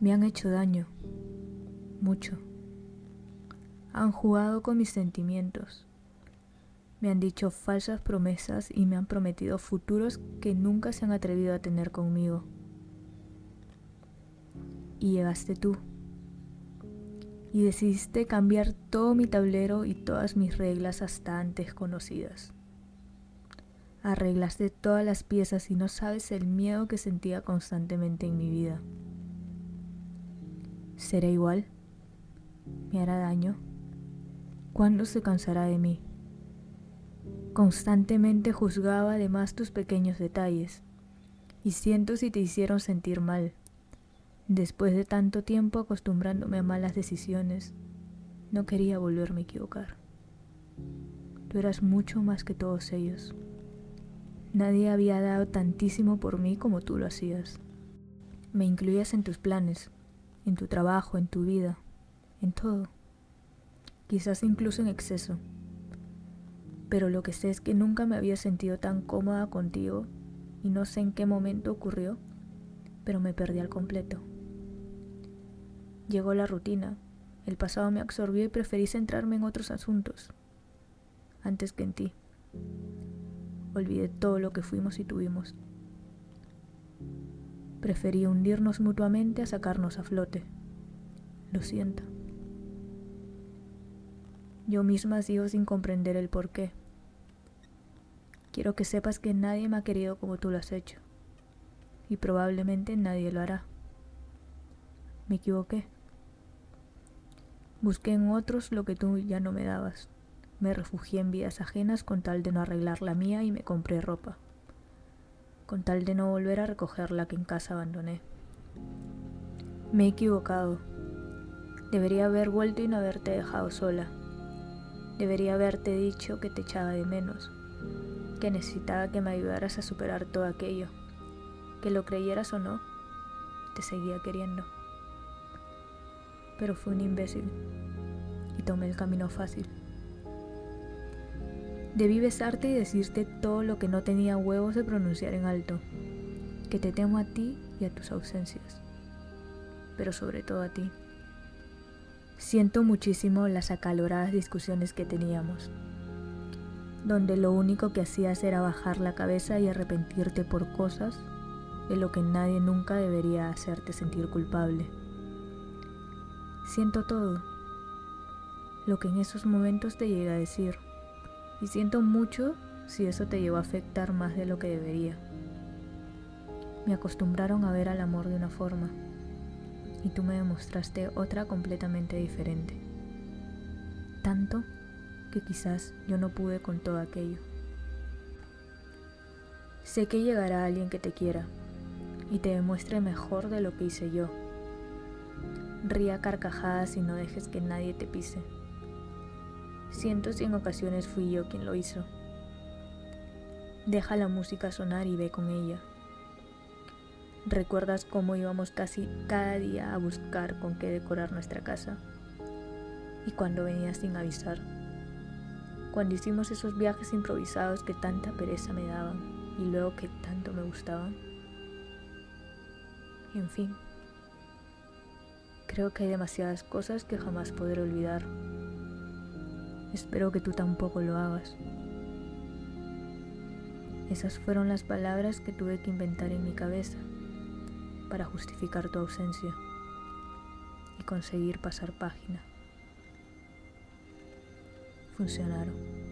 Me han hecho daño, mucho. Han jugado con mis sentimientos. Me han dicho falsas promesas y me han prometido futuros que nunca se han atrevido a tener conmigo. Y llegaste tú. Y decidiste cambiar todo mi tablero y todas mis reglas hasta antes conocidas. Arreglaste todas las piezas y no sabes el miedo que sentía constantemente en mi vida. ¿Será igual? ¿Me hará daño? ¿Cuándo se cansará de mí? Constantemente juzgaba además tus pequeños detalles, y siento si te hicieron sentir mal. Después de tanto tiempo acostumbrándome a malas decisiones, no quería volverme a equivocar. Tú eras mucho más que todos ellos. Nadie había dado tantísimo por mí como tú lo hacías. Me incluías en tus planes, en tu trabajo, en tu vida, en todo. Quizás incluso en exceso. Pero lo que sé es que nunca me había sentido tan cómoda contigo y no sé en qué momento ocurrió, pero me perdí al completo. Llegó la rutina, el pasado me absorbió y preferí centrarme en otros asuntos, antes que en ti. Olvidé todo lo que fuimos y tuvimos. Preferí hundirnos mutuamente a sacarnos a flote. Lo siento. Yo misma sigo sin comprender el por qué. Quiero que sepas que nadie me ha querido como tú lo has hecho. Y probablemente nadie lo hará. Me equivoqué. Busqué en otros lo que tú ya no me dabas. Me refugié en vidas ajenas con tal de no arreglar la mía y me compré ropa, con tal de no volver a recoger la que en casa abandoné. Me he equivocado. Debería haber vuelto y no haberte dejado sola. Debería haberte dicho que te echaba de menos, que necesitaba que me ayudaras a superar todo aquello, que lo creyeras o no, te seguía queriendo. Pero fui un imbécil y tomé el camino fácil. Debí besarte y decirte todo lo que no tenía huevos de pronunciar en alto, que te temo a ti y a tus ausencias, pero sobre todo a ti. Siento muchísimo las acaloradas discusiones que teníamos, donde lo único que hacías era bajar la cabeza y arrepentirte por cosas de lo que nadie nunca debería hacerte sentir culpable. Siento todo, lo que en esos momentos te llega a decir y siento mucho si eso te llevó a afectar más de lo que debería. Me acostumbraron a ver al amor de una forma y tú me demostraste otra completamente diferente. Tanto que quizás yo no pude con todo aquello. Sé que llegará alguien que te quiera y te demuestre mejor de lo que hice yo. Ría carcajadas y no dejes que nadie te pise. Siento si en ocasiones fui yo quien lo hizo. Deja la música sonar y ve con ella. ¿Recuerdas cómo íbamos casi cada día a buscar con qué decorar nuestra casa? Y cuando venías sin avisar. Cuando hicimos esos viajes improvisados que tanta pereza me daban y luego que tanto me gustaban. En fin, creo que hay demasiadas cosas que jamás podré olvidar. Espero que tú tampoco lo hagas. Esas fueron las palabras que tuve que inventar en mi cabeza para justificar tu ausencia y conseguir pasar página. Funcionaron.